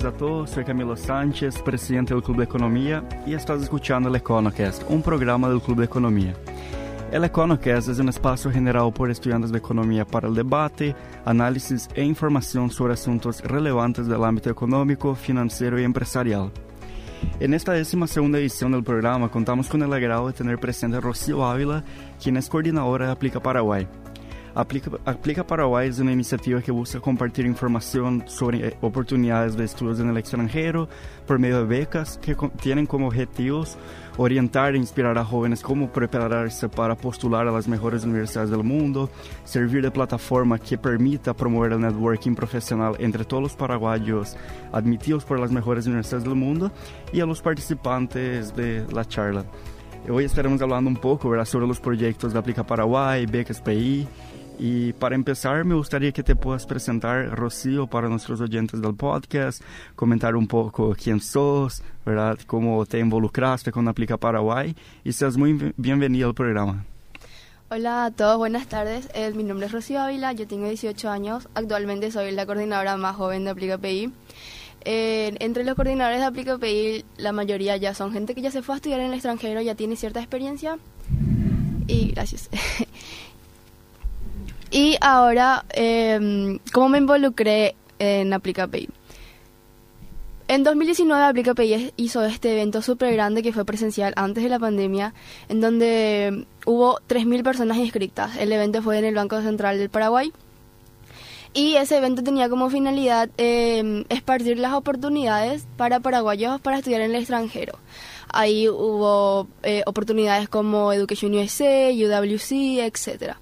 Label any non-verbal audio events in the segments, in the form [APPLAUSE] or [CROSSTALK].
tardes a todos. Soy Camilo Sánchez, presidente del Club de Economía, y estás escuchando el EconoCast, un programa del Club de Economía. El EconoCast es un espacio generado por estudiantes de economía para el debate, análisis e información sobre asuntos relevantes del ámbito económico, financiero y empresarial. En esta décima segunda edición del programa contamos con el agrado de tener presente a Rocío Ávila, quien es coordinadora de Aplica Paraguay. Aplica, Aplica Paraguay es una iniciativa que busca compartir información sobre eh, oportunidades de estudios en el extranjero por medio de becas que tienen como objetivos orientar e inspirar a jóvenes cómo prepararse para postular a las mejores universidades del mundo, servir de plataforma que permita promover el networking profesional entre todos los paraguayos admitidos por las mejores universidades del mundo y a participantes de la charla. Hoy estaremos hablando un poco ¿verdad? sobre los proyectos de Aplica Paraguay, Becas PI y para empezar, me gustaría que te puedas presentar, Rocío, para nuestros oyentes del podcast, comentar un poco quién sos, ¿verdad? Cómo te involucraste con Aplica Paraguay y seas muy bienvenido al programa. Hola a todos, buenas tardes. Eh, mi nombre es Rocío Ávila, yo tengo 18 años. Actualmente soy la coordinadora más joven de Aplica PI. Eh, entre los coordinadores de Aplica PI, la mayoría ya son gente que ya se fue a estudiar en el extranjero, ya tiene cierta experiencia. Y gracias. [LAUGHS] Y ahora, eh, ¿cómo me involucré en AplicaPay? En 2019 AplicaPay hizo este evento súper grande que fue presencial antes de la pandemia, en donde hubo 3.000 personas inscritas. El evento fue en el Banco Central del Paraguay. Y ese evento tenía como finalidad eh, esparcir las oportunidades para paraguayos para estudiar en el extranjero. Ahí hubo eh, oportunidades como Education USA, UWC, etcétera.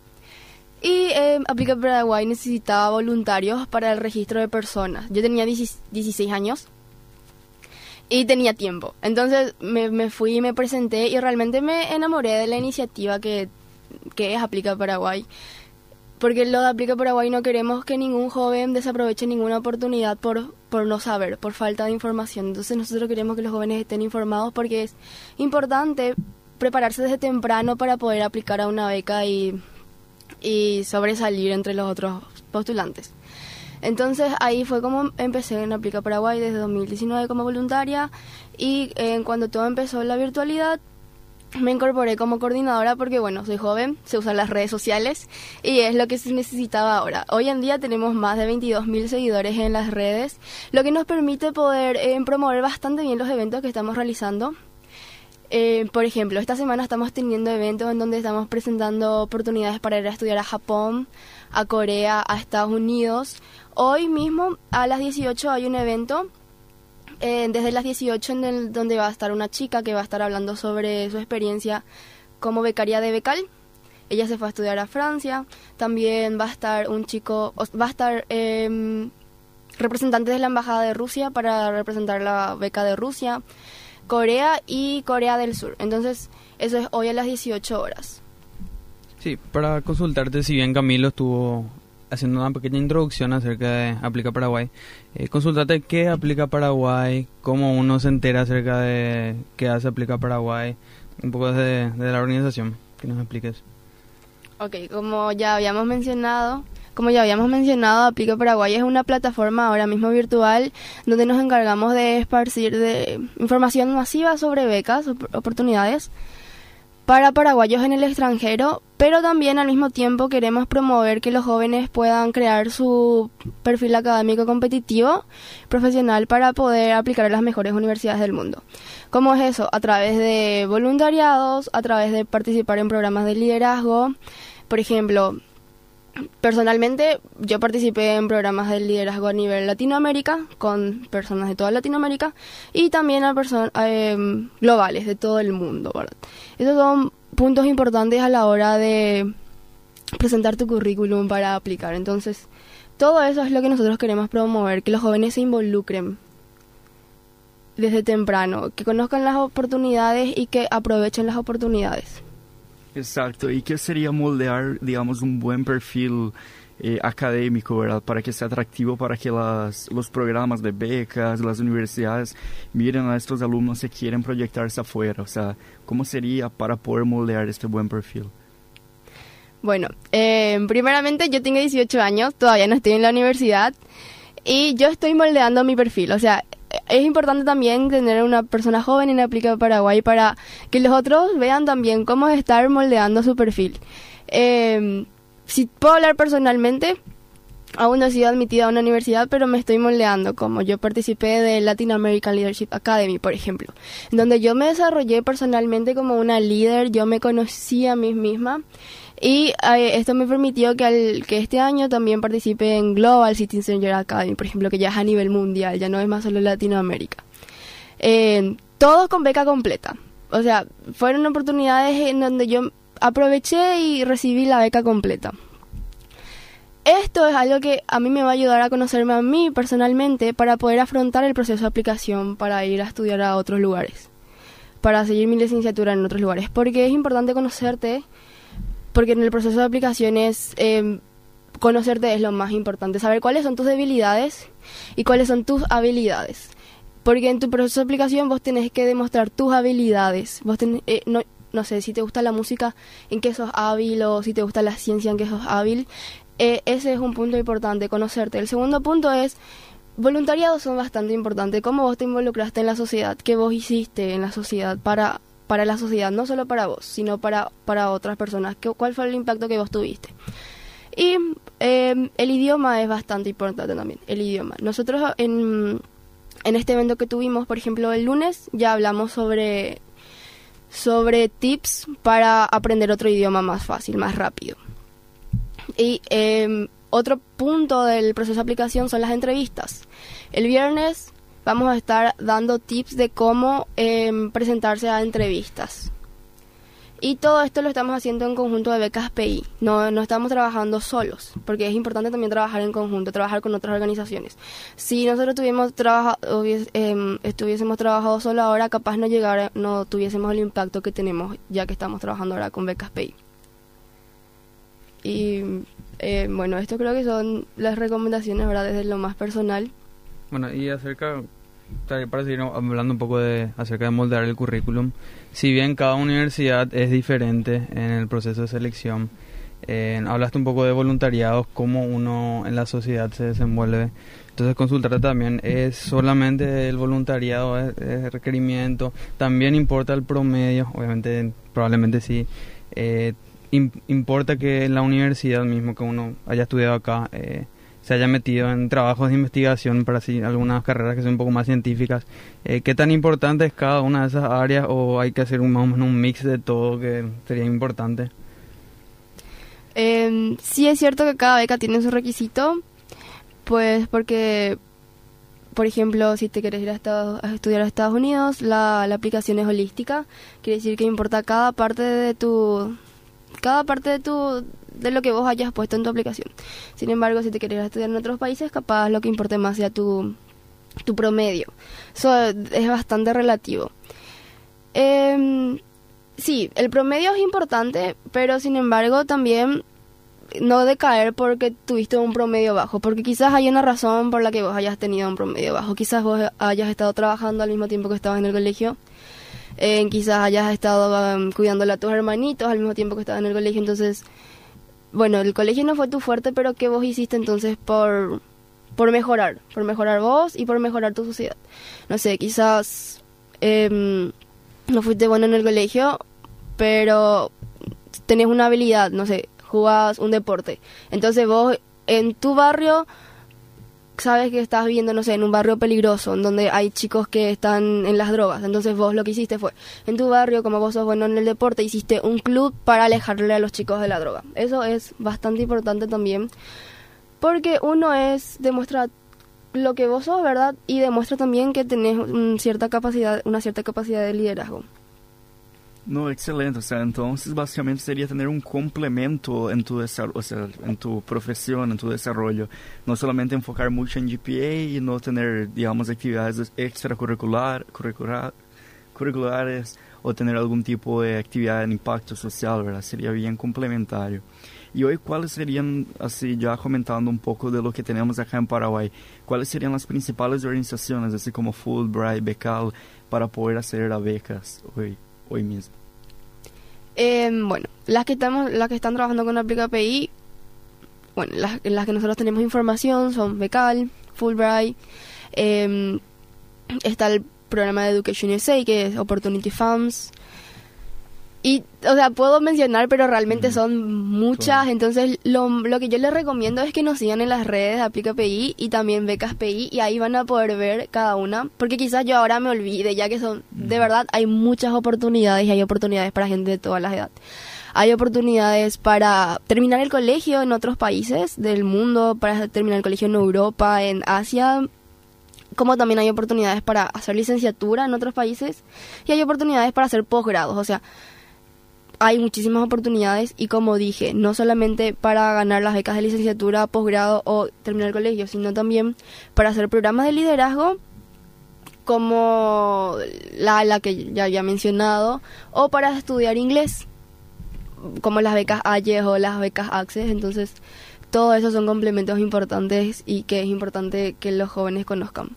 Y eh, Aplica Paraguay necesitaba voluntarios para el registro de personas. Yo tenía 16 años y tenía tiempo. Entonces me, fui y me presenté y realmente me enamoré de la iniciativa que, que es Aplica Paraguay. Porque lo de Aplica Paraguay no queremos que ningún joven desaproveche ninguna oportunidad por, por no saber, por falta de información. Entonces nosotros queremos que los jóvenes estén informados porque es importante prepararse desde temprano para poder aplicar a una beca y y sobresalir entre los otros postulantes. Entonces ahí fue como empecé en Aplica Paraguay desde 2019 como voluntaria y eh, cuando todo empezó la virtualidad me incorporé como coordinadora porque bueno, soy joven, se usan las redes sociales y es lo que se necesitaba ahora. Hoy en día tenemos más de 22.000 seguidores en las redes, lo que nos permite poder eh, promover bastante bien los eventos que estamos realizando eh, por ejemplo, esta semana estamos teniendo eventos en donde estamos presentando oportunidades para ir a estudiar a Japón, a Corea, a Estados Unidos. Hoy mismo a las 18 hay un evento, eh, desde las 18 en el, donde va a estar una chica que va a estar hablando sobre su experiencia como becaria de Becal. Ella se fue a estudiar a Francia. También va a estar un chico, va a estar eh, representantes de la Embajada de Rusia para representar la beca de Rusia. Corea y Corea del Sur. Entonces, eso es hoy a las 18 horas. Sí, para consultarte, si bien Camilo estuvo haciendo una pequeña introducción acerca de Aplica Paraguay, eh, consultate qué aplica Paraguay, cómo uno se entera acerca de qué hace Aplica Paraguay, un poco de, de la organización, que nos expliques. Ok, como ya habíamos mencionado, como ya habíamos mencionado, Aplica Paraguay es una plataforma ahora mismo virtual donde nos encargamos de esparcir de información masiva sobre becas, oportunidades para paraguayos en el extranjero, pero también al mismo tiempo queremos promover que los jóvenes puedan crear su perfil académico competitivo, profesional, para poder aplicar a las mejores universidades del mundo. ¿Cómo es eso? A través de voluntariados, a través de participar en programas de liderazgo, por ejemplo, Personalmente, yo participé en programas de liderazgo a nivel Latinoamérica, con personas de toda Latinoamérica, y también a personas em, globales, de todo el mundo. Esos son puntos importantes a la hora de presentar tu currículum para aplicar. Entonces, todo eso es lo que nosotros queremos promover, que los jóvenes se involucren desde temprano, que conozcan las oportunidades y que aprovechen las oportunidades. Exacto, y qué sería moldear, digamos, un buen perfil eh, académico, ¿verdad? Para que sea atractivo para que las, los programas de becas, las universidades miren a estos alumnos que quieren proyectarse afuera. O sea, ¿cómo sería para poder moldear este buen perfil? Bueno, eh, primeramente yo tengo 18 años, todavía no estoy en la universidad Y yo estoy moldeando mi perfil, o sea, es importante también tener una persona joven en Aplica Paraguay para que los otros vean también cómo es estar moldeando su perfil. Eh, si puedo hablar personalmente, aún no he sido admitida a una universidad, pero me estoy moldeando, como yo participé de Latin American Leadership Academy, por ejemplo, donde yo me desarrollé personalmente como una líder, yo me conocí a mí misma y eh, esto me permitió que, al, que este año también participe en Global Citizen Academy, por ejemplo, que ya es a nivel mundial, ya no es más solo Latinoamérica. Eh, todo con beca completa. O sea, fueron oportunidades en donde yo aproveché y recibí la beca completa. Esto es algo que a mí me va a ayudar a conocerme a mí personalmente para poder afrontar el proceso de aplicación para ir a estudiar a otros lugares, para seguir mi licenciatura en otros lugares, porque es importante conocerte, porque en el proceso de aplicación es em, conocerte es lo más importante, saber cuáles son tus debilidades y cuáles son tus habilidades. Porque en tu proceso de aplicación vos tenés que demostrar tus habilidades. Vos tenés, eh, no, no sé, si te gusta la música, en qué sos hábil, o si te gusta la ciencia, en qué sos hábil. Eh, ese es un punto importante, conocerte. El segundo punto es, voluntariados son bastante importantes. ¿Cómo vos te involucraste en la sociedad? ¿Qué vos hiciste en la sociedad para, para la sociedad? No solo para vos, sino para, para otras personas. ¿Qué, ¿Cuál fue el impacto que vos tuviste? Y eh, el idioma es bastante importante también, el idioma. Nosotros en, en este evento que tuvimos, por ejemplo, el lunes, ya hablamos sobre sobre tips para aprender otro idioma más fácil, más rápido. Y em, otro punto del proceso de aplicación son las entrevistas. El viernes vamos a estar dando tips de cómo em, presentarse a entrevistas. Y todo esto lo estamos haciendo en conjunto de becas PI. No, no estamos trabajando solos, porque es importante también trabajar en conjunto, trabajar con otras organizaciones. Si nosotros tuviésemos eh, estuviésemos trabajado solo ahora, capaz no llegara, no tuviésemos el impacto que tenemos ya que estamos trabajando ahora con becas PI. Y eh, bueno, esto creo que son las recomendaciones, ¿verdad? Desde lo más personal. Bueno, y acerca para seguir hablando un poco de acerca de moldear el currículum, si bien cada universidad es diferente en el proceso de selección, eh, hablaste un poco de voluntariados, cómo uno en la sociedad se desenvuelve. Entonces consultarte también, ¿es solamente el voluntariado, es, requerimiento? ¿También importa el promedio? Obviamente, probablemente sí. Eh, importa que la universidad mismo, que uno haya estudiado acá, eh, se haya metido en trabajos de investigación para así algunas carreras que son un poco más científicas. Eh, ¿Qué tan importante es cada una de esas áreas o hay que hacer un, más o menos un mix de todo que sería importante? Eh, sí es cierto que cada beca tiene su requisito, pues porque, por ejemplo, si te quieres ir a, a estudiar a Estados Unidos, la, la aplicación es holística, quiere decir que importa cada parte de tu cada parte de tu de lo que vos hayas puesto en tu aplicación. Sin embargo, si te quieres estudiar en otros países, capaz lo que importe más sea tu, tu promedio. Eso es bastante relativo. Eh, sí, el promedio es importante, pero sin embargo también no decaer porque tuviste un promedio bajo, porque quizás hay una razón por la que vos hayas tenido un promedio bajo. Quizás vos hayas estado trabajando al mismo tiempo que estabas en el colegio. Eh, quizás hayas estado um, cuidándole a tus hermanitos al mismo tiempo que estabas en el colegio, entonces bueno, el colegio no fue tu fuerte, pero ¿qué vos hiciste entonces por, por mejorar? Por mejorar vos y por mejorar tu sociedad. No sé, quizás eh, no fuiste bueno en el colegio, pero tenés una habilidad, no sé, jugás un deporte. Entonces vos en tu barrio sabes que estás viviendo, no sé, en un barrio peligroso, en donde hay chicos que están en las drogas. Entonces vos lo que hiciste fue, en tu barrio, como vos sos bueno en el deporte, hiciste un club para alejarle a los chicos de la droga. Eso es bastante importante también, porque uno es, demuestra lo que vos sos, ¿verdad? Y demuestra también que tenés cierta capacidad, una cierta capacidad de liderazgo. No, excelente. O sea, entonces básicamente sería tener un complemento en tu, o sea, en tu profesión, en tu desarrollo. No solamente enfocar mucho en GPA y no tener, digamos, actividades extracurricular, curricular, curriculares o tener algún tipo de actividad en impacto social, ¿verdad? Sería bien complementario. Y hoy, ¿cuáles serían, así ya comentando un poco de lo que tenemos acá en Paraguay, cuáles serían las principales organizaciones, así como Fulbright, Becal, para poder hacer a becas hoy, hoy mismo? Eh, bueno, las que estamos, las que están trabajando con Aplica API, bueno, las, que nosotros tenemos información son Becal, Fulbright. Em, está el programa de Education USA, que es Opportunity Funds. Y, o sea, puedo mencionar, pero realmente son muchas. Entonces, lo, lo, que yo les recomiendo es que nos sigan en las redes de Aplica PI y también Becas PI, y ahí van a poder ver cada una. Porque quizás yo ahora me olvide, ya que son, de verdad, hay muchas oportunidades y hay oportunidades para gente de todas las edades. Hay oportunidades para terminar el colegio en otros países del mundo, para terminar el colegio en Europa, en Asia, como también hay oportunidades para hacer licenciatura en otros países y hay oportunidades para hacer posgrados. O sea, hay muchísimas oportunidades y como dije, no solamente para ganar las becas de licenciatura, posgrado o terminar el colegio, sino también para hacer programas de liderazgo como la, la que ya había mencionado o para estudiar inglés como las becas AYES o las becas ACCES, entonces todo eso son complementos importantes y que es importante que los jóvenes conozcan.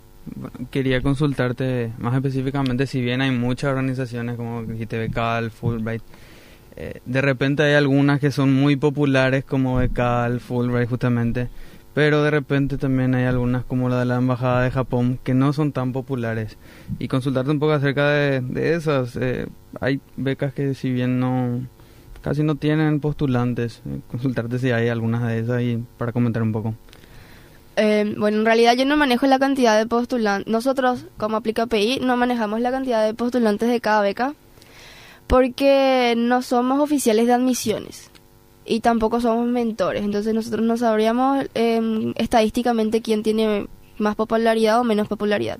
quería consultarte más específicamente, si bien hay muchas organizaciones como dijiste Becal, Fulbright, eh, de repente hay algunas que son muy populares como Becal, Fulbright justamente, pero de repente también hay algunas como la de la Embajada de Japón que no son tan populares. Y consultarte un poco acerca de, esas, eh, hay becas que si bien no casi no tienen postulantes, eh, consultarte si hay algunas de esas y para comentar un poco. bueno, en realidad yo no manejo la cantidad de postulantes. Nosotros, como aplica PI, no manejamos la cantidad de postulantes de cada beca porque no somos oficiales de admisiones y tampoco somos mentores. Entonces nosotros no sabríamos em, estadísticamente quién tiene más popularidad o menos popularidad.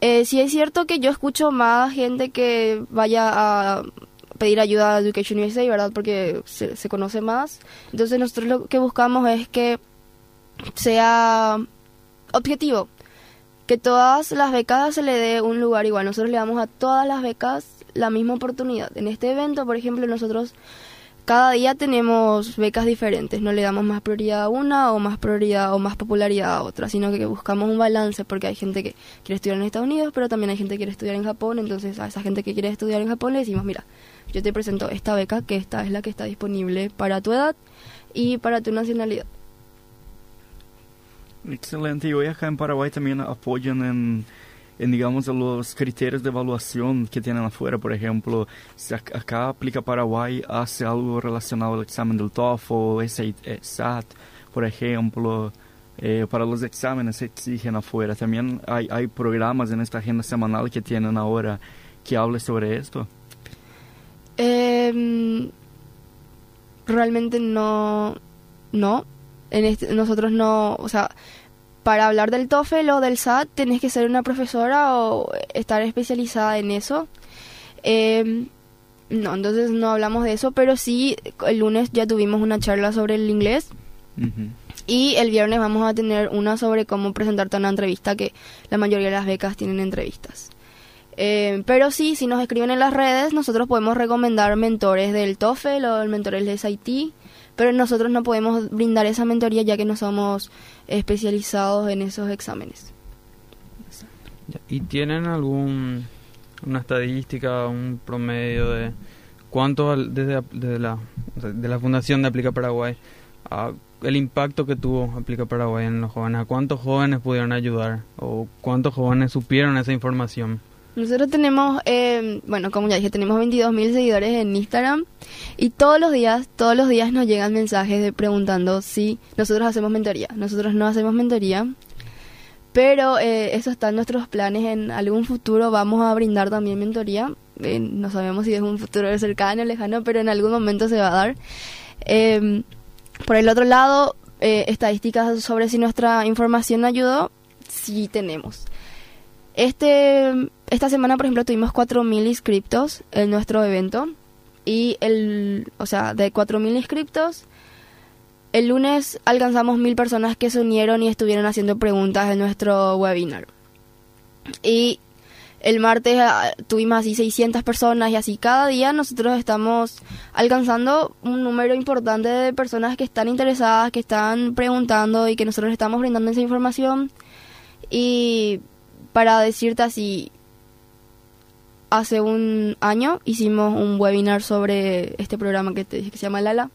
Eh, sí es cierto que yo escucho más gente que vaya a pedir ayuda a Education USA, ¿verdad? Porque se, se conoce más. Entonces nosotros lo que buscamos es que sea objetivo, que todas las becas se le dé un lugar igual. Nosotros le damos a todas las becas la misma oportunidad. En este evento, por ejemplo, nosotros cada día tenemos becas diferentes, no le damos más prioridad a una o más prioridad o más popularidad a otra, sino que buscamos un balance porque hay gente que quiere estudiar en Estados Unidos, pero también hay gente que quiere estudiar en Japón, entonces a esa gente que quiere estudiar en Japón le decimos, mira, yo te presento esta beca, que esta es la que está disponible para tu edad y para tu nacionalidad. Excelente, y hoy acá en Paraguay también apoyan en en, digamos, los criterios de evaluación que tienen afuera. Por ejemplo, si acá aplica Paraguay, hace algo relacionado al examen del TOEFL, SAT, por ejemplo. Eh, para los exámenes se exigen afuera. También hay, hay programas en esta agenda semanal que tienen ahora que hable sobre esto. Eh, realmente no, no. En este, nosotros no, o sea, para hablar del TOEFL o del SAT tenés que ser una profesora o estar especializada en eso. Em, no, entonces no hablamos de eso, pero sí el lunes ya tuvimos una charla sobre el inglés. Y el viernes vamos a tener una sobre cómo presentarte una entrevista, que la mayoría de las becas tienen entrevistas. Em, pero sí, si nos escriben en las redes, nosotros podemos recomendar mentores del TOEFL o mentores del SAT pero nosotros no podemos brindar esa mentoría ya que no somos especializados en esos exámenes. ¿Y tienen algún una estadística, un promedio de cuánto desde, desde la, de la fundación de Aplica Paraguay, el impacto que tuvo Aplica Paraguay en los jóvenes, a cuántos jóvenes pudieron ayudar o cuántos jóvenes supieron esa información? Nosotros tenemos, eh, bueno, como ya dije, tenemos 22 mil seguidores en Instagram y todos los días, todos los días nos llegan mensajes de preguntando si nosotros hacemos mentoría. Nosotros no hacemos mentoría, pero eh, eso está en nuestros planes. En algún futuro vamos a brindar también mentoría. Eh, no sabemos si es un futuro cercano o lejano, pero en algún momento se va a dar. Em, por el otro lado, eh, estadísticas sobre si nuestra información ayudó, sí tenemos. Este, esta semana, por ejemplo, tuvimos 4.000 inscriptos en nuestro evento. Y el, o sea, de 4.000 inscriptos, el lunes alcanzamos 1.000 personas que se unieron y estuvieron haciendo preguntas en nuestro webinar. Y el martes ah, tuvimos así 600 personas y así cada día nosotros estamos alcanzando un número importante de personas que están interesadas, que están preguntando y que nosotros estamos brindando esa información. Y para decirte así, hace un año hicimos un webinar sobre este programa que te dije que se llama Lala.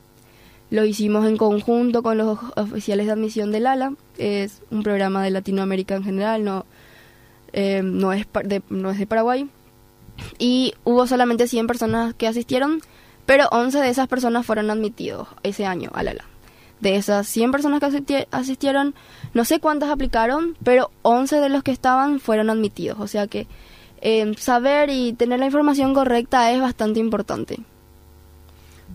lo hicimos en conjunto con los oficiales de admisión del ALA. Es un programa de Latinoamérica en general, no, eh, no, es de, no es de Paraguay. Y hubo solamente 100 personas que asistieron, pero 11 de esas personas fueron admitidos ese año al ALA. De esas 100 personas que asistieron, no sé cuántas aplicaron, pero 11 de los que estaban fueron admitidos. O sea que eh, saber y tener la información correcta es bastante importante.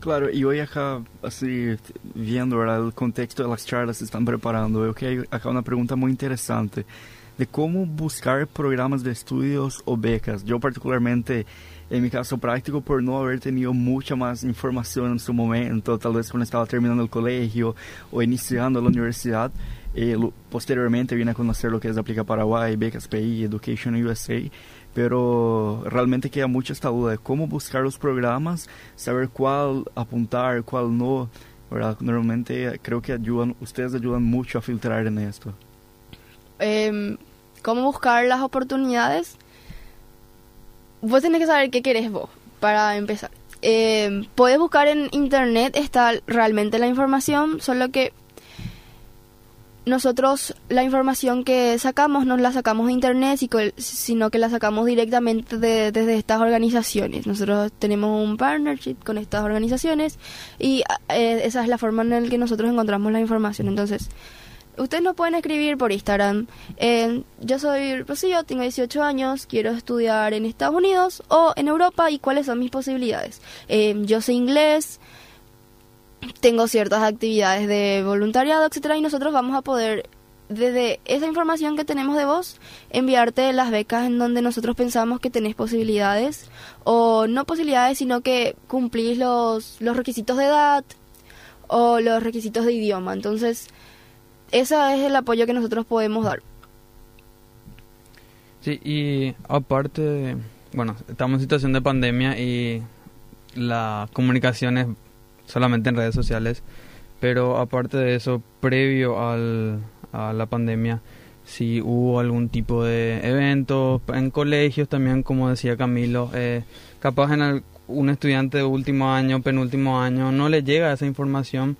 Claro, y hoy acá, así, viendo el contexto de las charlas que están preparando, yo que acá una pregunta muy interesante de cómo buscar programas de estudios o becas. Yo particularmente, en mi caso práctico, por no haber tenido mucha más información en su momento, tal vez cuando estaba terminando el colegio o iniciando la universidad, eh, posteriormente vine a conocer lo que es Aplica Paraguay, Becas PI, Education USA, pero realmente queda mucha esta duda de cómo buscar los programas, saber cuál apuntar, cuál no, ¿verdad? Normalmente creo que ayudan, ustedes ayudan mucho a filtrar en esto. Eh, ¿Cómo buscar las oportunidades? Vos tenés que saber qué querés vos, para empezar. Eh, puedes buscar en internet, está realmente la información, solo que nosotros la información que sacamos no la sacamos de internet, sino que la sacamos directamente desde estas organizaciones. Nosotros tenemos un partnership con estas organizaciones y eh, esa es la forma en la que nosotros encontramos la información. Entonces, ustedes nos pueden escribir por Instagram. Eh, yo soy Rocío, tengo 18 años, quiero estudiar en Estados Unidos o en Europa y cuáles son mis posibilidades. Eh, yo sé inglés, tengo ciertas actividades de voluntariado, etcétera, y nosotros vamos a poder desde esa información que tenemos de vos, enviarte las becas en donde nosotros pensamos que tenés posibilidades, o no posibilidades, sino que cumplís los, los requisitos de edad o los requisitos de idioma. Entonces, ese es el apoyo que nosotros podemos dar. Sí, y aparte, bueno, estamos en situación de pandemia y la comunicación es solamente en redes sociales, pero aparte de eso, previo al, a la pandemia, si hubo algún tipo de evento en colegios también, como decía Camilo, eh, capaz en un estudiante de último año, penúltimo año, no le llega esa información.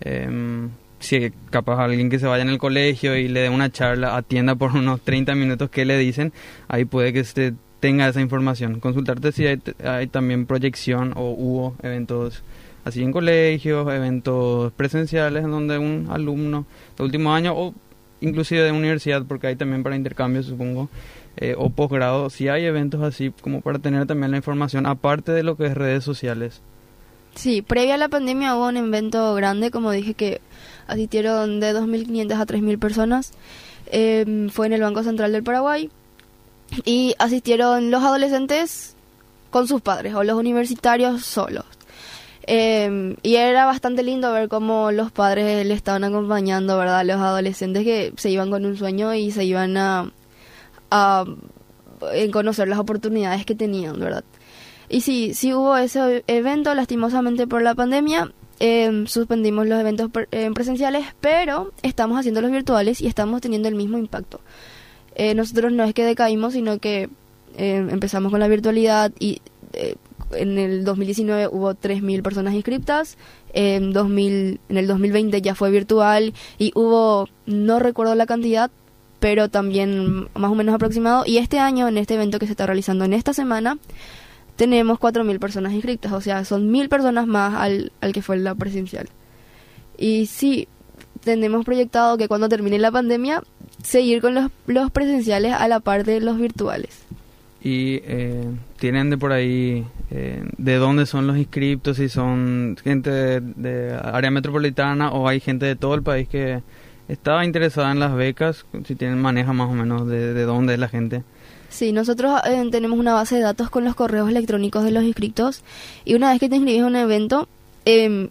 Eh, si capaz alguien que se vaya en el colegio y le dé una charla, atienda por unos 30 minutos que le dicen, ahí puede que usted tenga esa información. Consultarte si hay, hay también proyección o hubo eventos así en colegios, eventos presenciales en donde un alumno de último año o inclusive de universidad, porque hay también para intercambio, supongo, eh, o posgrado, si hay eventos así como para tener también la información, aparte de lo que es redes sociales. Sí, previa a la pandemia hubo un evento grande, como dije, que asistieron de 2.500 a 3.000 personas. Em, fue en el Banco Central del Paraguay y asistieron los adolescentes con sus padres o los universitarios solos. Eh, y era bastante lindo ver cómo los padres le estaban acompañando, ¿verdad? Los adolescentes que se iban con un sueño y se iban a, conocer las oportunidades que tenían, ¿verdad? Y sí, sí hubo ese evento, lastimosamente por la pandemia, eh, suspendimos los eventos eh, presenciales, pero estamos haciendo los virtuales y estamos teniendo el mismo impacto. Eh, nosotros no es que decaímos, sino que eh, empezamos con la virtualidad y en el 2019 hubo 3.000 personas inscritas, en, 2000, en el 2020 ya fue virtual y hubo, no recuerdo la cantidad, pero también más o menos aproximado. Y este año, en este evento que se está realizando en esta semana, tenemos 4.000 personas inscritas, o sea, son 1.000 personas más al, al que fue la presencial. Y sí, tenemos proyectado que cuando termine la pandemia, seguir con los, los presenciales a la par de los virtuales y eh, tienen de por ahí eh, de dónde son los inscriptos, si son gente de, área metropolitana o hay gente de todo el país que estaba interesada en las becas, si tienen maneja más o menos de, de dónde es la gente. Sí, nosotros eh, tenemos una base de datos con los correos electrónicos de los inscritos y una vez que te inscribes a un evento, em,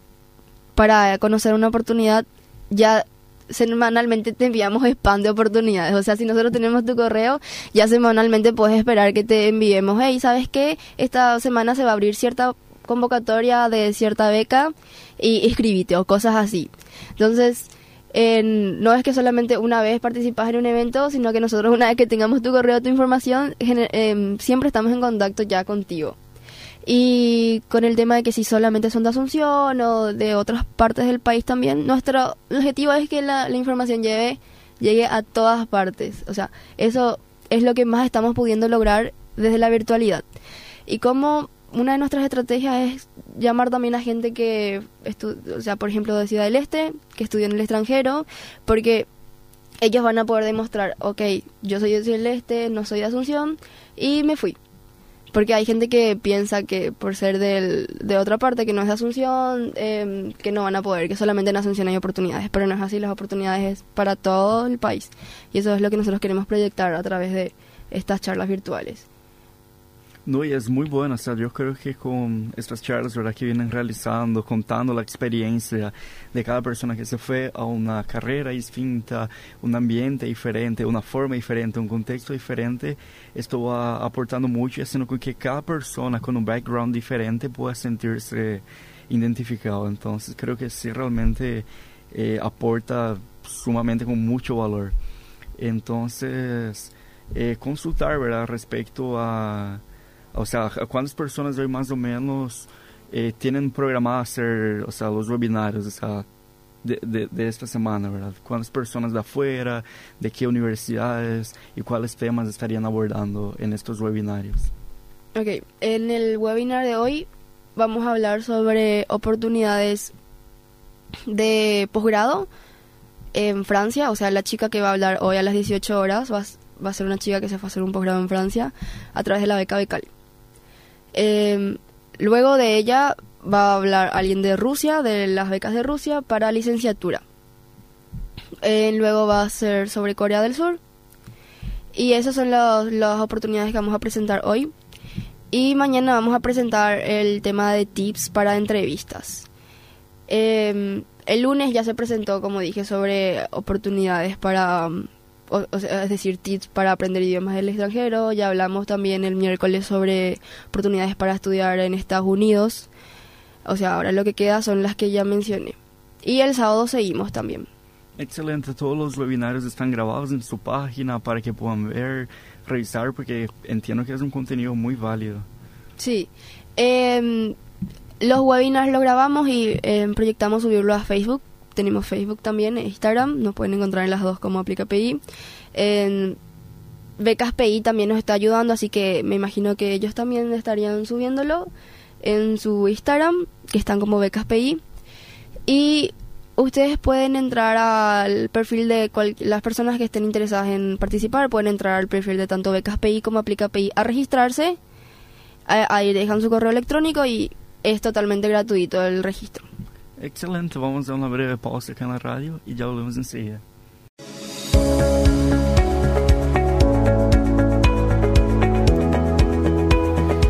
para conocer una oportunidad, ya semanalmente te enviamos spam de oportunidades. O sea, si nosotros tenemos tu correo, ya semanalmente puedes esperar que te enviemos, hey, ¿sabes qué? Esta semana se va a abrir cierta convocatoria de cierta beca y escribite o cosas así. Entonces, no es que solamente una vez participas en un evento, sino que nosotros una vez que tengamos tu correo, tu información, em, siempre estamos en contacto ya contigo. Y con el tema de que si solamente son de Asunción o de otras partes del país también, nuestro objetivo es que la, la información llegue, llegue a todas partes. O sea, eso es lo que más estamos pudiendo lograr desde la virtualidad. Y como una de nuestras estrategias es llamar también a gente que, o sea, por ejemplo, de Ciudad del Este, que estudia en el extranjero, porque ellos van a poder demostrar, ok, yo soy de Ciudad del Este, no soy de Asunción, y me fui. Porque hay gente que piensa que por ser del, de otra parte, que no es de Asunción, em, que no van a poder, que solamente en Asunción hay oportunidades, pero no es así, las oportunidades es para todo el país. Y eso es lo que nosotros queremos proyectar a través de estas charlas virtuales. No, y es muy bueno, o sea, yo creo que con estas charlas ¿verdad? que vienen realizando, contando la experiencia de cada persona que se fue a una carrera distinta, un ambiente diferente, una forma diferente, un contexto diferente, esto va aportando mucho y haciendo con que cada persona con un background diferente pueda sentirse identificado. Entonces creo que sí realmente eh, aporta sumamente con mucho valor. Entonces, eh, consultar, ¿verdad? Respecto a o sea, ¿cuántas personas hoy más o menos eh, tienen programado hacer, o sea, los webinarios, o sea, de, de, de, esta semana, ¿verdad? ¿Cuántas personas de afuera, de qué universidades y cuáles temas estarían abordando en estos webinarios? Ok, en el webinar de hoy vamos a hablar sobre oportunidades de posgrado en Francia, o sea, la chica que va a hablar hoy a las 18 horas va, va a ser una chica que se fue a hacer un posgrado en Francia a través de la beca Becal. Eh, luego de ella va a hablar alguien de Rusia, de las becas de Rusia para licenciatura. Eh, luego va a ser sobre Corea del Sur. Y esas son las oportunidades que vamos a presentar hoy. Y mañana vamos a presentar el tema de tips para entrevistas. Eh, el lunes ya se presentó, como dije, sobre oportunidades para o, sea, es decir, tips para aprender idiomas del extranjero. Ya hablamos también el miércoles sobre oportunidades para estudiar en Estados Unidos. O sea, ahora lo que queda son las que ya mencioné. Y el sábado seguimos también. Excelente, todos los webinarios están grabados en su página para que puedan ver, revisar, porque entiendo que es un contenido muy válido. Sí, eh, los webinars los grabamos y eh, proyectamos subirlo a Facebook tenemos Facebook también, Instagram, nos pueden encontrar en las dos como AplicaPI. En Becas PI también nos está ayudando, así que me imagino que ellos también estarían subiéndolo en su Instagram, que están como Becas PI. Y ustedes pueden entrar al perfil de las personas que estén interesadas en participar, pueden entrar al perfil de tanto Becas PI como AplicaPI a registrarse. Ahí dejan su correo electrónico y es totalmente gratuito el registro. Excelente, vamos a una breve pausa acá en la radio y ya volvemos enseguida.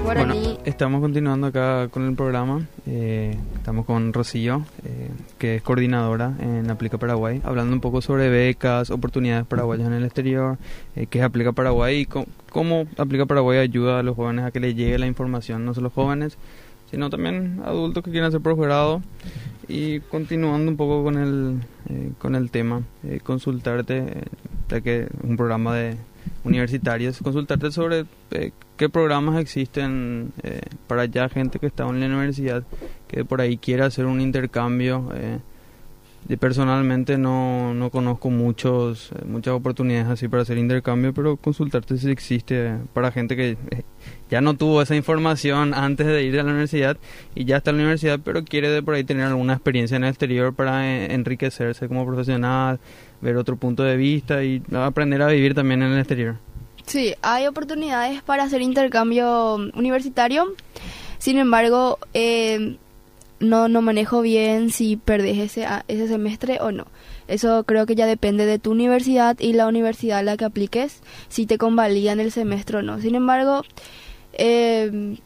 Bueno, estamos continuando acá con el programa. Eh, estamos con Rocío, eh, que es coordinadora en Aplica Paraguay, hablando un poco sobre becas, oportunidades paraguayas en el exterior, eh, qué es Aplica Paraguay y cómo, cómo Aplica Paraguay ayuda a los jóvenes a que les llegue la información, no solo jóvenes, sino también adultos que quieran hacer posgrado. Y continuando un poco con el, eh, con el tema, eh, consultarte, ya que un programa de universitarios, consultarte sobre eh, qué programas existen para ya gente que está en la universidad, que por ahí quiera hacer un intercambio personalmente no, no conozco muchos muchas oportunidades así para hacer intercambio, pero consultarte si existe para gente que eh, ya no tuvo esa información antes de ir a la universidad y ya está en la universidad, pero quiere de por ahí tener alguna experiencia en el exterior para eh, enriquecerse como profesional, ver otro punto de vista y aprender a vivir también en el exterior. Sí, hay oportunidades para hacer intercambio universitario. Sin embargo, eh, no, no manejo bien si perdés ese, ese semestre o no. Eso creo que ya depende de tu universidad y la universidad a la que apliques, si te convalidan el semestre o no. Sin embargo, eh,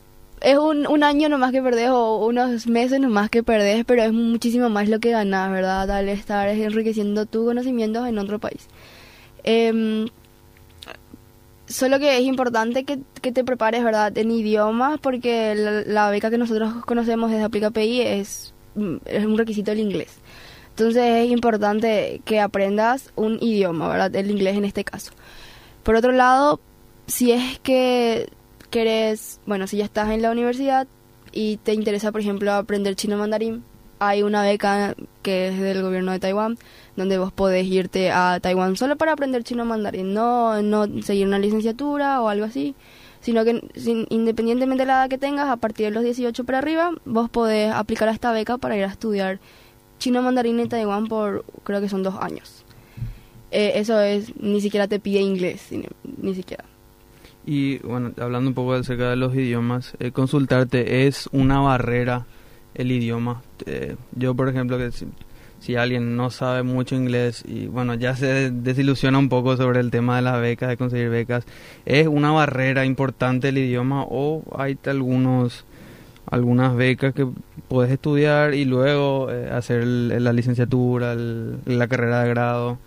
es un, un año nomás que perdés o unos meses nomás que perdés, pero es muchísimo más lo que ganas, ¿verdad? Al estar enriqueciendo tus conocimientos en otro país. Eh, Solo que es importante que, que, te prepares, ¿verdad?, en idiomas, porque la, beca que nosotros conocemos desde AplicaPI es, mm, es un requisito el inglés. Entonces es importante que aprendas un idioma, ¿verdad?, el inglés en este caso. Por otro lado, si es que querés, bueno, si ya estás en la universidad y te interesa, por ejemplo, aprender chino mandarín, hay una beca que es del gobierno de Taiwán, donde vos podés irte a Taiwán solo para aprender chino mandarín, no, no seguir una licenciatura o algo así, sino que independientemente de la edad que tengas, a partir de los 18 para arriba, vos podés aplicar a esta beca para ir a estudiar chino mandarín en Taiwán por creo que son dos años. Eh, eso es, ni siquiera te pide inglés, ni, siquiera. Y bueno, hablando un poco acerca de los idiomas, eh, consultarte es una barrera el idioma. Eh, yo, por ejemplo, que si, alguien no sabe mucho inglés y bueno, ya se desilusiona un poco sobre el tema de las becas, de conseguir becas, ¿es una barrera importante el idioma o hay algunos algunas becas que puedes estudiar y luego eh, hacer la licenciatura, la carrera de grado?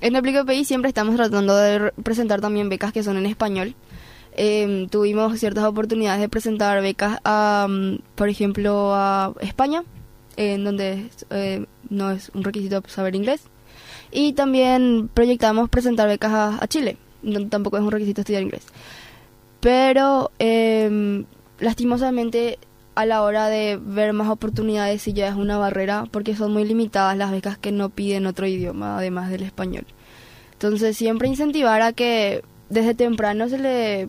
En AplicaPay siempre estamos tratando de presentar también becas que son en español Em, tuvimos ciertas oportunidades de presentar becas, a, mm, por ejemplo, a España, en donde eh, no es un requisito saber inglés. Y también proyectamos presentar becas a, Chile, donde tampoco es un requisito estudiar inglés. Pero em, lastimosamente a la hora de ver más oportunidades sí ya es una barrera porque son muy limitadas las becas que no piden otro idioma además del español. Entonces siempre incentivar a que desde temprano se le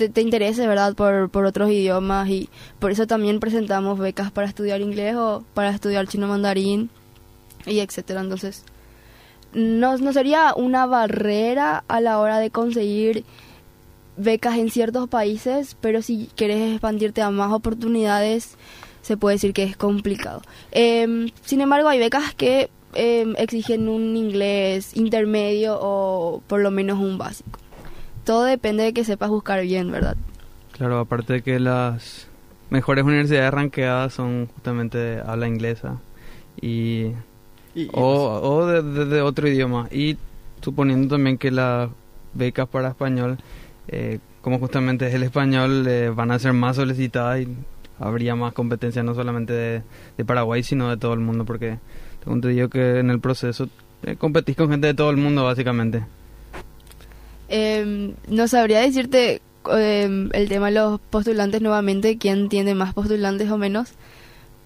te, te interese, ¿verdad?, por, por otros idiomas y por eso también presentamos becas para estudiar inglés o para estudiar chino mandarín y etcétera. Entonces, no, no sería una barrera a la hora de conseguir becas en ciertos países, pero si quieres expandirte a más oportunidades, se puede decir que es complicado. Em, sin embargo, hay becas que em, exigen un inglés intermedio o por lo menos un básico todo depende de que sepas buscar bien, ¿verdad? Claro, aparte de que las mejores universidades ranqueadas son justamente de habla inglesa y, o, de, otro idioma. Y suponiendo también que las becas para español eh, como justamente es el español eh, van a ser más solicitadas y habría más competencia no solamente de, Paraguay sino de todo el mundo porque tengo te digo que en el proceso eh, competís con gente de todo el mundo básicamente eh, no sabría decirte em, el tema de los postulantes nuevamente, quién tiene más postulantes o menos.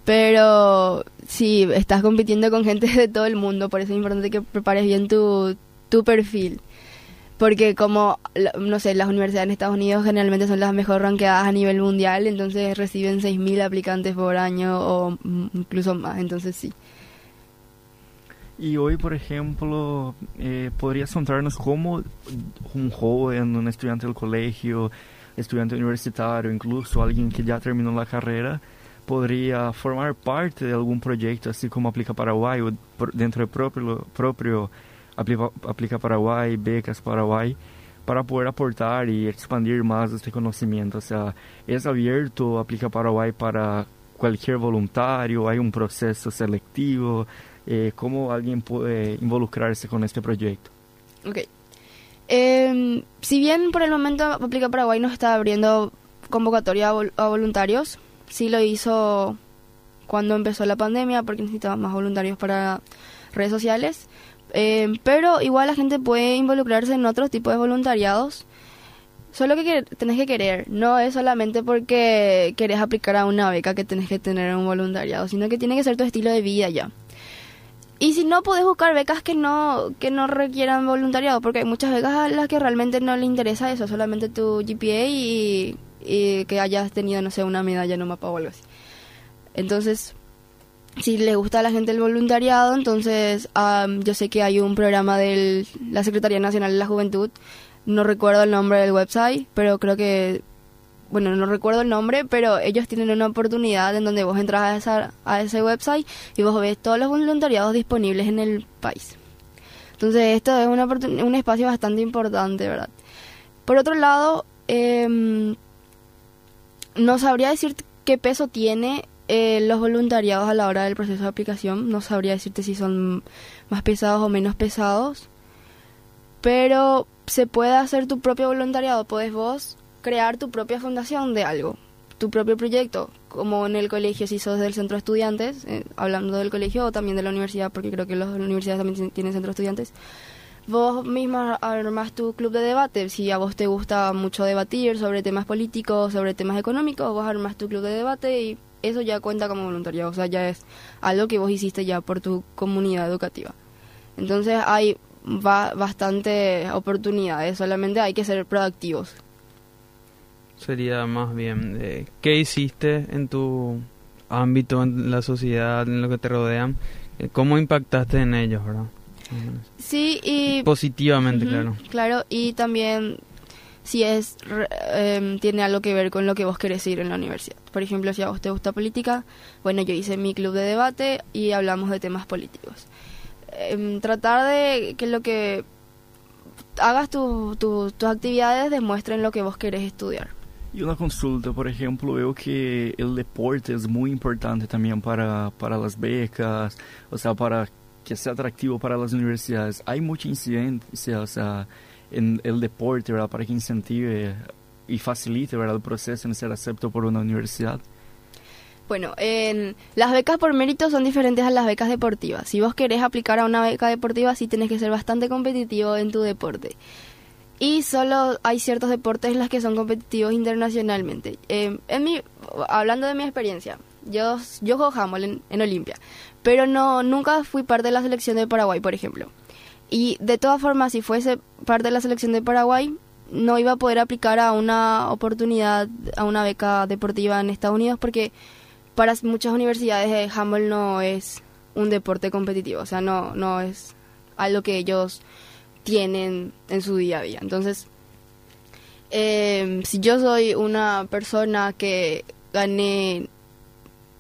Pero sí, estás compitiendo con gente de todo el mundo, por eso es importante que prepares bien tu, tu perfil. Porque como, no sé, las universidades en Estados Unidos generalmente son las mejor ranqueadas a nivel mundial, entonces reciben 6.000 aplicantes por año o incluso más, entonces sí. Y hoy, por ejemplo, eh, ¿podrías contarnos cómo un joven, un estudiante del colegio, estudiante universitario, incluso alguien que ya terminó la carrera, podría formar parte de algún proyecto, así como Aplica Paraguay, o dentro del propio, propio Aplica Paraguay, Becas Paraguay, para poder aportar y expandir más este conocimiento? O sea, ¿es abierto Aplica Paraguay para cualquier voluntario? ¿Hay un proceso selectivo? Eh, cómo alguien puede involucrarse con este proyecto. Ok. Eh, si bien por el momento Aplica Paraguay no está abriendo convocatoria a, voluntarios, sí lo hizo cuando empezó la pandemia porque necesitaba más voluntarios para redes sociales. Eh, pero igual la gente puede involucrarse en otros tipos de voluntariados. Solo que tenés que querer, no es solamente porque querés aplicar a una beca que tenés que tener un voluntariado, sino que tiene que ser tu estilo de vida ya. Y si no, puedes buscar becas que no, que no requieran voluntariado, porque hay muchas becas a las que realmente no le interesa eso, solamente tu GPA y, que hayas tenido, no sé, una medalla en un mapa o algo así. Entonces, si le gusta a la gente el voluntariado, entonces yo sé que hay un programa de la Secretaría Nacional de la Juventud, no recuerdo el nombre del website, pero creo que bueno, no recuerdo el nombre, pero ellos tienen una oportunidad en donde vos entras a, esa, a ese website y vos ves todos los voluntariados disponibles en el país. Entonces, esto es un espacio bastante importante, ¿verdad? Por otro lado, eh, no sabría decir qué peso tiene eh, los voluntariados a la hora del proceso de aplicación. No sabría decirte si son más pesados o menos pesados. Pero se puede hacer tu propio voluntariado. Puedes vos crear tu propia fundación de algo, tu propio proyecto, como en el colegio si sos del centro de estudiantes, eh, hablando del colegio o también de la universidad, porque creo que las universidades también tienen centro de estudiantes, vos misma armas tu club de debate. Si a vos te gusta mucho debatir sobre temas políticos, sobre temas económicos, vos armas tu club de debate y eso ya cuenta como voluntariado. O sea, ya es algo que vos hiciste ya por tu comunidad educativa. Entonces hay va bastante oportunidades, solamente hay que ser proactivos. Sería más bien, eh, ¿qué hiciste en tu ámbito, en la sociedad, en lo que te rodean? Eh, ¿Cómo impactaste en ellos, verdad? Sí, y... Positivamente, claro. Claro, y también si es em, tiene algo que ver con lo que vos querés ir en la universidad. Por ejemplo, si a vos te gusta política, bueno, yo hice mi club de debate y hablamos de temas políticos. Em, tratar de que lo que hagas tus actividades demuestren lo que vos querés estudiar. Y una consulta, por ejemplo, veo que el deporte es muy importante también para, para las becas, o sea, para que sea atractivo para las universidades. Hay mucha incidencia, en el deporte. Para que incentive y facilite. El proceso en ser aceptado por una universidad. Bueno, en, las becas por mérito son diferentes a las becas deportivas. Si vos querés aplicar a una beca deportiva, sí tenés que ser bastante competitivo en tu deporte. Y solo hay ciertos deportes en los que son competitivos internacionalmente. Eh, en mi, hablando de mi experiencia, yo, yo juego handball en, en Olimpia, pero no nunca fui parte de la selección de Paraguay, por ejemplo. Y de todas formas, si fuese parte de la selección de Paraguay, no iba a poder aplicar a una oportunidad, a una beca deportiva en Estados Unidos, porque para muchas universidades el handball no es un deporte competitivo, o sea, no, no es algo que ellos tienen en su día a día. Entonces, em, si yo soy una persona que gané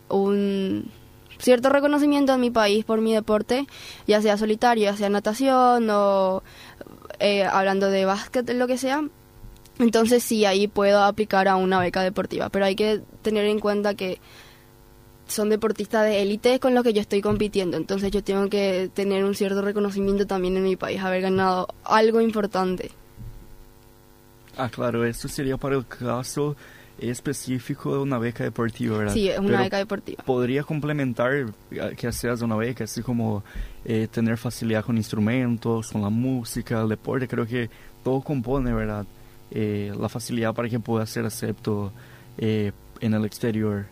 un cierto reconocimiento en mi país por mi deporte, ya sea solitario, ya sea natación o eh, hablando de básquet, lo que sea, entonces sí, ahí puedo aplicar a una beca deportiva, pero hay que tener en cuenta que son deportistas de élite con los que yo estoy compitiendo, entonces yo tengo que tener un cierto reconocimiento también en mi país, haber ganado algo importante. Ah, claro, eso sería para el caso específico de una beca deportiva, ¿verdad? Sí, es una beca deportiva. ¿Podría complementar que seas una beca, así como eh, tener facilidad con instrumentos, con la música, el deporte? Creo que todo compone, ¿verdad? Eh, la facilidad para que pueda ser acepto eh, en el exterior.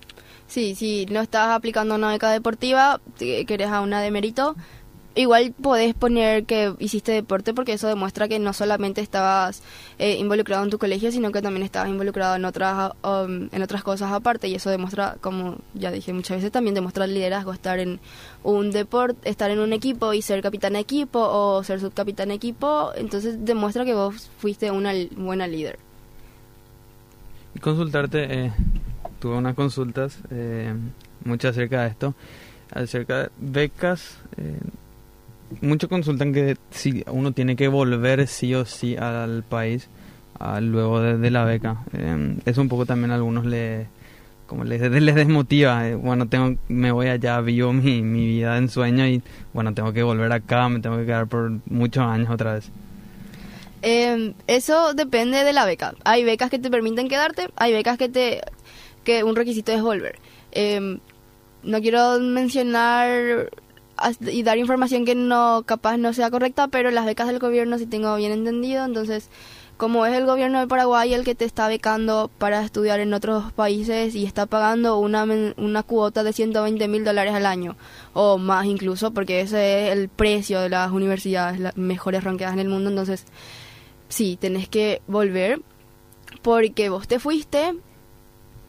Sí, si no estás aplicando una beca deportiva, querés a una de mérito, igual podés poner que hiciste deporte porque eso demuestra que no solamente estabas eh, involucrado en tu colegio, sino que también estabas involucrado en otras, um, en otras cosas aparte y eso demuestra, como ya dije muchas veces, también demuestra el liderazgo, estar en un deporte, estar en un equipo y ser capitán de equipo o ser subcapitán de equipo, entonces demuestra que vos fuiste una buena líder. Y consultarte, eh, tuve unas consultas, eh, muchas acerca de esto, acerca de becas. Eh, muchos consultan que si uno tiene que volver sí o sí al país luego de, la beca. Eh, eso un poco también a algunos le como les, [LAUGHS] les desmotiva. Eh, bueno, tengo me voy allá, vivo mi, mi vida en sueño y bueno, tengo que volver acá, me tengo que quedar por muchos años otra vez. Eh, eso depende de la beca. Hay becas que te permiten quedarte, hay becas que te que un requisito es volver. Em, no quiero mencionar y dar información que no capaz no sea correcta, pero las becas del gobierno si tengo bien entendido, entonces como es el gobierno de Paraguay el que te está becando para estudiar en otros países y está pagando una, una cuota de 120 mil dólares al año o más incluso porque ese es el precio de las universidades las mejores ranqueadas en el mundo entonces sí tenés que volver porque vos te fuiste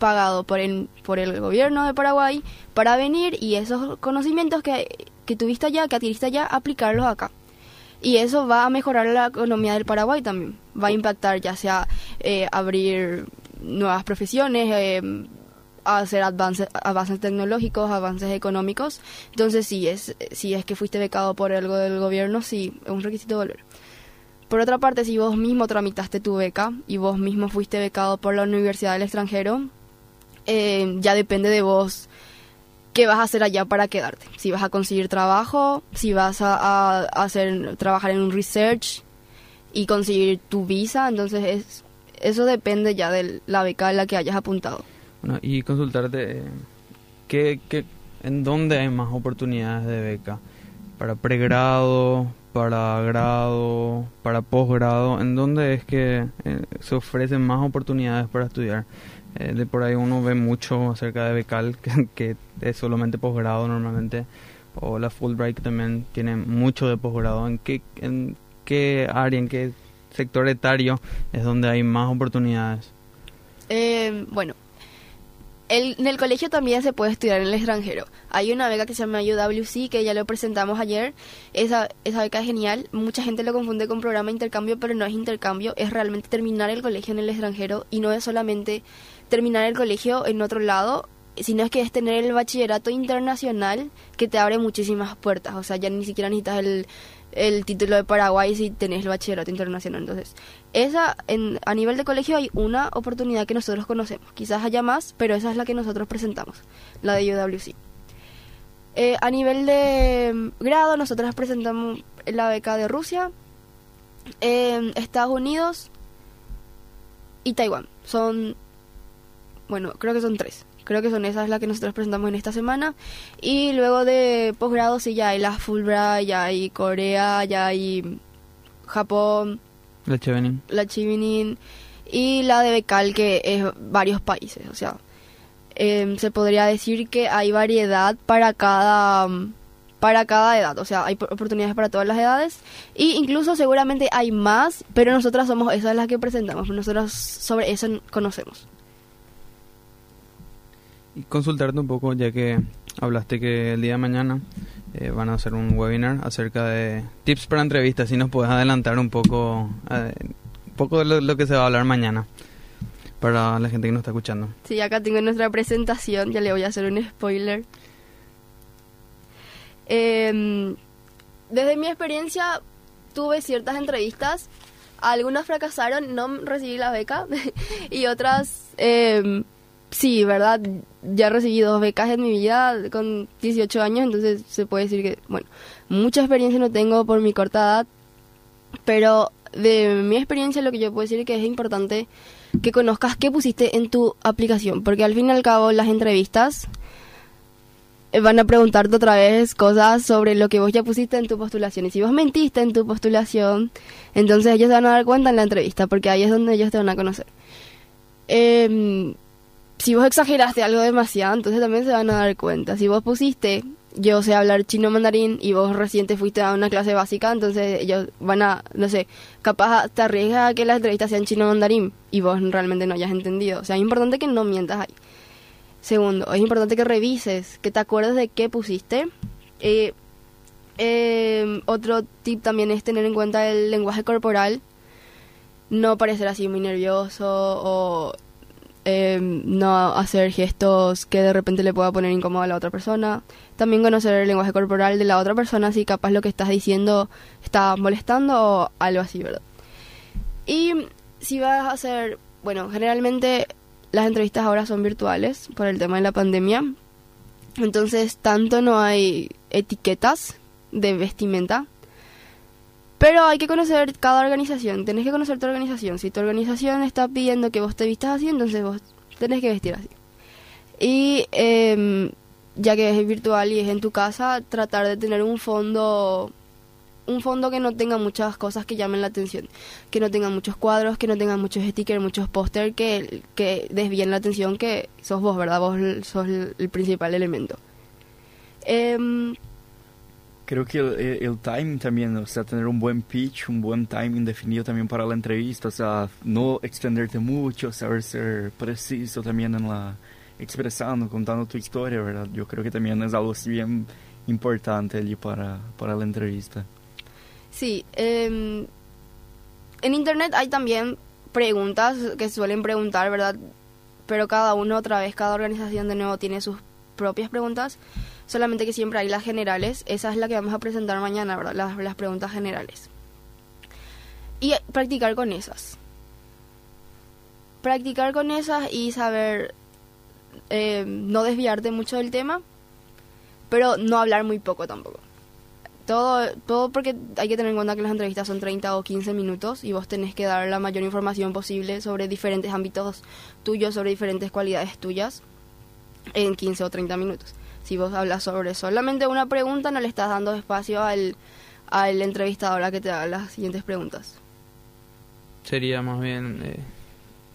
pagado por el, por el gobierno de Paraguay para venir y esos conocimientos que, que tuviste allá, que adquiriste allá, aplicarlos acá. Y eso va a mejorar la economía del Paraguay también. Va a impactar ya sea eh, abrir nuevas profesiones, eh, hacer avances, avances tecnológicos, avances económicos. Entonces, si es, si es que fuiste becado por algo del gobierno, sí, es un requisito volver. Por otra parte, si vos mismo tramitaste tu beca y vos mismo fuiste becado por la Universidad del extranjero, eh, ya depende de vos qué vas a hacer allá para quedarte. Si vas a conseguir trabajo, si vas a, hacer trabajar en un research y conseguir tu visa, entonces es, eso depende ya de la beca en la que hayas apuntado. Y consultarte, ¿qué, qué, en dónde hay más oportunidades de beca? ¿Para pregrado, para grado, para posgrado, ¿en dónde es que eh, se ofrecen más oportunidades para estudiar? Eh, de por ahí uno ve mucho acerca de Becal, [LAUGHS] que, que es solamente posgrado normalmente, o la Fulbright también tiene mucho de posgrado. ¿En qué, ¿En qué área, en qué sector etario es donde hay más oportunidades? Eh, bueno, en el colegio también se puede estudiar en el extranjero. Hay una beca que se llama UWC, que ya lo presentamos ayer. Esa, esa beca es genial. Mucha gente lo confunde con programa de intercambio, pero no es intercambio. Es realmente terminar el colegio en el extranjero y no es solamente terminar el colegio en otro lado, sino es que es tener el bachillerato internacional que te abre muchísimas puertas. O sea, ya ni siquiera necesitas el, el título de Paraguay si tenés el bachillerato internacional. Entonces, esa en, a nivel de colegio hay una oportunidad que nosotros conocemos. Quizás haya más, pero esa es la que nosotros presentamos, la de UWC. Eh, a nivel de mm, grado, nosotros presentamos la beca de Rusia, eh, Estados Unidos y Taiwán. Son, bueno, creo que son tres. Creo que son esas las que nosotros presentamos en esta semana. Y luego de posgrado, sí, ya hay la Fulbright, ya hay Corea, ya hay Japón. La Chevening. La Chevening. Y la de Becal, que es varios países. O sea, eh, se podría decir que hay variedad para cada para cada edad, o sea, hay oportunidades para todas las edades y incluso seguramente hay más, pero nosotras somos esas las que presentamos, nosotros sobre eso conocemos. Y consultarte un poco, ya que hablaste que el día de mañana eh, van a hacer un webinar acerca de tips para entrevistas, si nos puedes adelantar un poco, eh, un poco de lo, que se va a hablar mañana para la gente que nos está escuchando. Sí, acá tengo nuestra presentación, ya le voy a hacer un spoiler. Eh, desde mi experiencia tuve ciertas entrevistas, algunas fracasaron, no recibí la beca [LAUGHS] y otras eh, sí, ¿verdad? Ya recibí dos becas en mi vida con 18 años, entonces se puede decir que, bueno, mucha experiencia no tengo por mi corta edad, pero de mi experiencia lo que yo puedo decir es que es importante que conozcas qué pusiste en tu aplicación, porque al fin y al cabo las entrevistas van a preguntarte otra vez cosas sobre lo que vos ya pusiste en tu postulación. Y si vos mentiste en tu postulación, entonces ellos se van a dar cuenta en la entrevista, porque ahí es donde ellos te van a conocer. Eh, si vos exageraste algo demasiado, entonces también se van a dar cuenta. Si vos pusiste, yo sé hablar chino mandarín y vos reciente fuiste a una clase básica, entonces ellos van a, no sé, capaz te arriesgas a que las entrevistas sean chino mandarín y vos realmente no hayas entendido. O sea, es importante que no mientas ahí. Segundo, es importante que revises, que te acuerdes de qué pusiste. Eh, eh, otro tip también es tener en cuenta el lenguaje corporal. No parecer así muy nervioso o eh, no hacer gestos que de repente le pueda poner incómodo a la otra persona. También conocer el lenguaje corporal de la otra persona, si capaz lo que estás diciendo está molestando o algo así, ¿verdad? Y si vas a hacer, bueno, generalmente las entrevistas ahora son virtuales por el tema de la pandemia. Entonces, tanto no hay etiquetas de vestimenta pero hay que conocer cada organización, tenés que conocer tu organización. Si tu organización está pidiendo que vos te vistas así, entonces vos tenés que vestir así. Y eh, ya que es virtual y es en tu casa, tratar de tener un fondo un fondo que no tenga muchas cosas que llamen la atención, que no tenga muchos cuadros, que no tenga muchos stickers, muchos póster que, que desvíen la atención que sos vos, ¿verdad? Vos sos el, principal elemento. Eh, Creo que el, el, timing también, o sea, tener un buen pitch, un buen timing definido también para la entrevista, o sea, no extenderte mucho, saber ser preciso también en la expresando, contando tu historia, ¿verdad? Yo creo que también es algo bien importante allí para, para la entrevista. Sí, eh, en internet hay también preguntas que suelen preguntar, ¿verdad? Pero cada uno, otra vez, cada organización de nuevo tiene sus propias preguntas solamente que siempre hay las generales. Esa es la que vamos a presentar mañana, ¿verdad? Las, las preguntas generales. Y practicar con esas. Practicar con esas y saber eh, no desviarte mucho del tema, pero no hablar muy poco tampoco. Todo, todo porque hay que tener en cuenta que las entrevistas son 30 o 15 minutos y vos tenés que dar la mayor información posible sobre diferentes ámbitos tuyos, sobre diferentes cualidades tuyas en 15 o 30 minutos si vos hablas sobre solamente una pregunta, no le estás dando espacio al, al entrevistador a que te haga las siguientes preguntas. Sería más bien eh,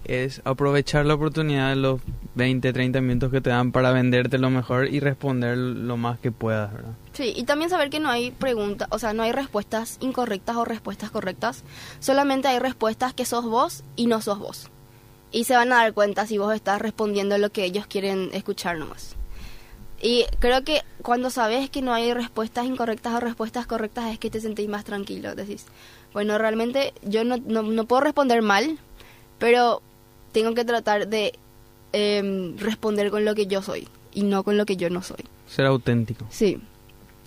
es aprovechar la oportunidad de los 20, 30 minutos que te dan para venderte lo mejor y responder lo más que puedas, ¿verdad? Sí, y también saber que no hay preguntas, o sea, no hay respuestas incorrectas o respuestas correctas, solamente hay respuestas que sos vos y no sos vos. Y se van a dar cuenta si vos estás respondiendo lo que ellos quieren escuchar nomás. Y creo que cuando sabes que no hay respuestas incorrectas o respuestas correctas es que te sentís más tranquilo. Decís, bueno, realmente yo no, no, no puedo responder mal, pero tengo que tratar de em, responder con lo que yo soy y no con lo que yo no soy. Ser auténtico. Sí.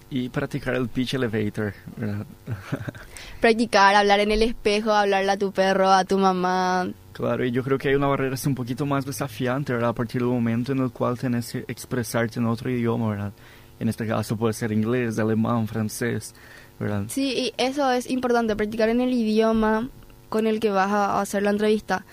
Y practicar el pitch elevator, ¿verdad? [LAUGHS] Practicar, hablar en el espejo, hablarle a tu perro, a tu mamá. Claro, y yo creo que hay una barrera así un poquito más desafiante, ¿verdad? A partir del momento en el cual tienes que expresarte en otro idioma, ¿verdad? En este caso puede ser inglés, alemán, francés, ¿verdad? Sí, y eso es importante, practicar en el idioma con el que vas a hacer la entrevista.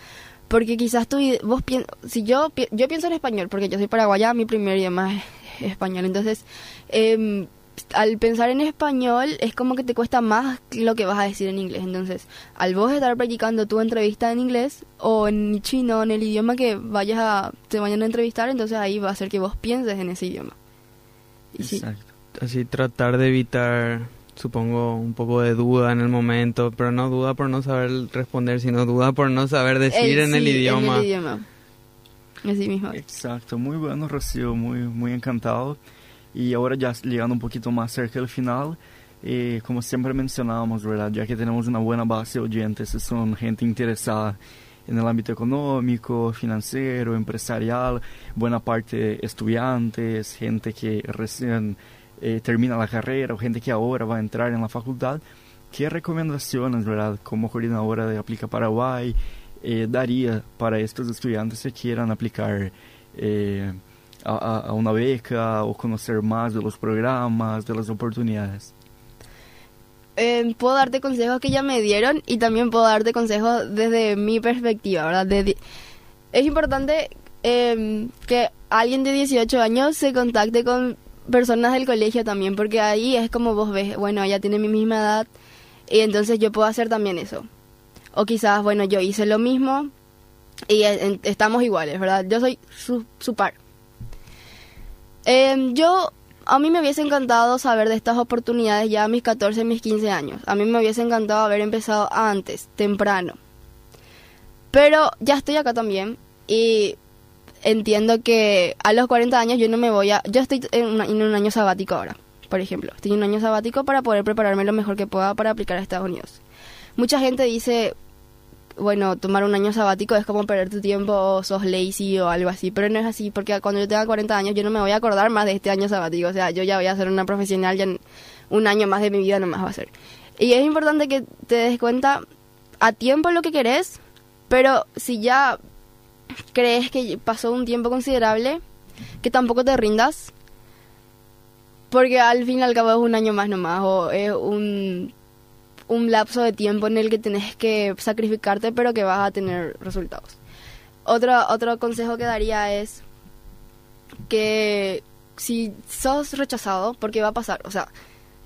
Porque quizás tú, vos si yo, yo pienso en español, porque yo soy paraguaya, mi primer idioma es español. Entonces, eh, al pensar en español es como que te cuesta más lo que vas a decir en inglés. Entonces, al vos estar practicando tu entrevista en inglés o en chino, en el idioma que vayas a, te vayan a entrevistar, entonces ahí va a ser que vos pienses en ese idioma. Exacto. Así tratar de evitar supongo, un poco de duda en el momento, pero no duda por no saber responder, sino duda por no saber decir en, el idioma. en el idioma. Así mismo. Exacto, muy bueno, Rocío, muy, muy encantado. Y ahora ya llegando un poquito más cerca del final, eh, como siempre mencionamos, ¿verdad? Ya que tenemos una buena base de oyentes, son gente interesada en el ámbito económico, empresarial, buena parte estudiantes, gente que recién eh, termina la carrera o gente que ahora va a entrar en la facultad, ¿qué recomendaciones, como coordinadora de Aplica Paraguay, eh, para estos estudiantes que quieran aplicar eh, a, a, una beca o conocer más de los programas, de las oportunidades? puedo darte consejos que ya me dieron y también puedo darte consejos desde mi perspectiva, ¿verdad? es importante que alguien de 18 años se contacte con personas del colegio también, porque ahí es como vos ves, bueno, ella tiene mi misma edad y entonces yo puedo hacer también eso. O quizás, bueno, yo hice lo mismo y estamos iguales, ¿verdad? Yo soy su, su par. Em, yo, a mí me hubiese encantado saber de estas oportunidades ya a mis 14, mis 15 años. A mí me hubiese encantado haber empezado antes, temprano. Pero ya estoy acá también y entiendo que a los 40 años yo no me voy a... Yo estoy en, un año sabático ahora, por ejemplo. Estoy en un año sabático para poder prepararme lo mejor que pueda para aplicar a Estados Unidos. Mucha gente dice, bueno, tomar un año sabático es como perder tu tiempo o sos lazy o algo así, pero no es así, porque cuando yo tenga 40 años yo no me voy a acordar más de este año sabático, o sea, yo ya voy a ser una profesional, ya un año más de mi vida nomás va a ser. Y es importante que te des cuenta a tiempo lo que querés, pero si ya crees que pasó un tiempo considerable, que tampoco te rindas, porque al fin y al cabo es un año más nomás, o es un, un lapso de tiempo en el que tenés que sacrificarte, pero que vas a tener resultados. Otro, otro consejo que daría es que si sos rechazado, porque va a pasar, o sea,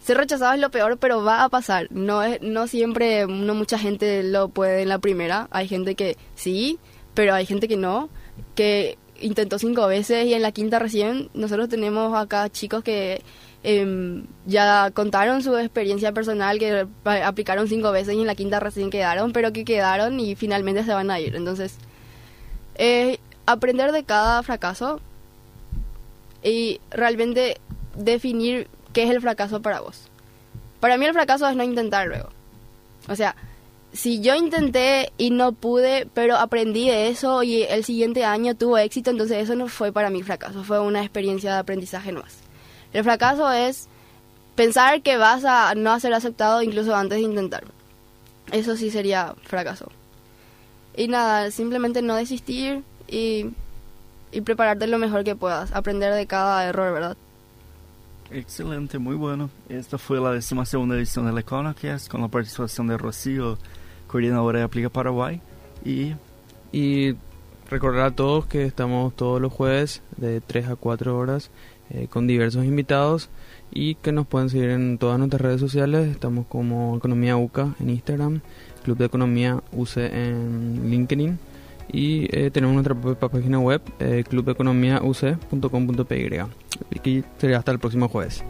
ser rechazado es lo peor, pero va a pasar. No es, no siempre, no mucha gente lo puede en la primera. Hay gente que sí, pero hay gente que no, que intentó cinco veces y en la quinta recién nosotros tenemos acá chicos que em, ya contaron su experiencia personal, que aplicaron cinco veces y en la quinta recién quedaron, pero que quedaron y finalmente se van a ir. Entonces, eh, aprender de cada fracaso y realmente definir qué es el fracaso para vos. Para mí el fracaso es no intentar luego. O sea, si yo intenté y no pude, pero aprendí de eso y el siguiente año tuvo éxito, entonces eso no fue para mí fracaso, fue una experiencia de aprendizaje más. El fracaso es pensar que vas a no ser aceptado incluso antes de intentar. Eso sí sería fracaso. Y nada, simplemente no desistir y, y prepararte lo mejor que puedas, aprender de cada error, ¿verdad? Excelente, muy bueno. Esta fue la décima segunda edición del EconoCast con la participación de Rocío coordinadora de Aplica Paraguay. Y, y recordar a todos que estamos todos los jueves de 3 a 4 horas eh, con diversos invitados y que nos pueden seguir en todas nuestras redes sociales. Estamos como Economía UCA en Instagram, Club de Economía UC en LinkedIn y eh, tenemos nuestra propia página web, eh, clubeconomiauc.com.py. Y sería hasta el próximo jueves.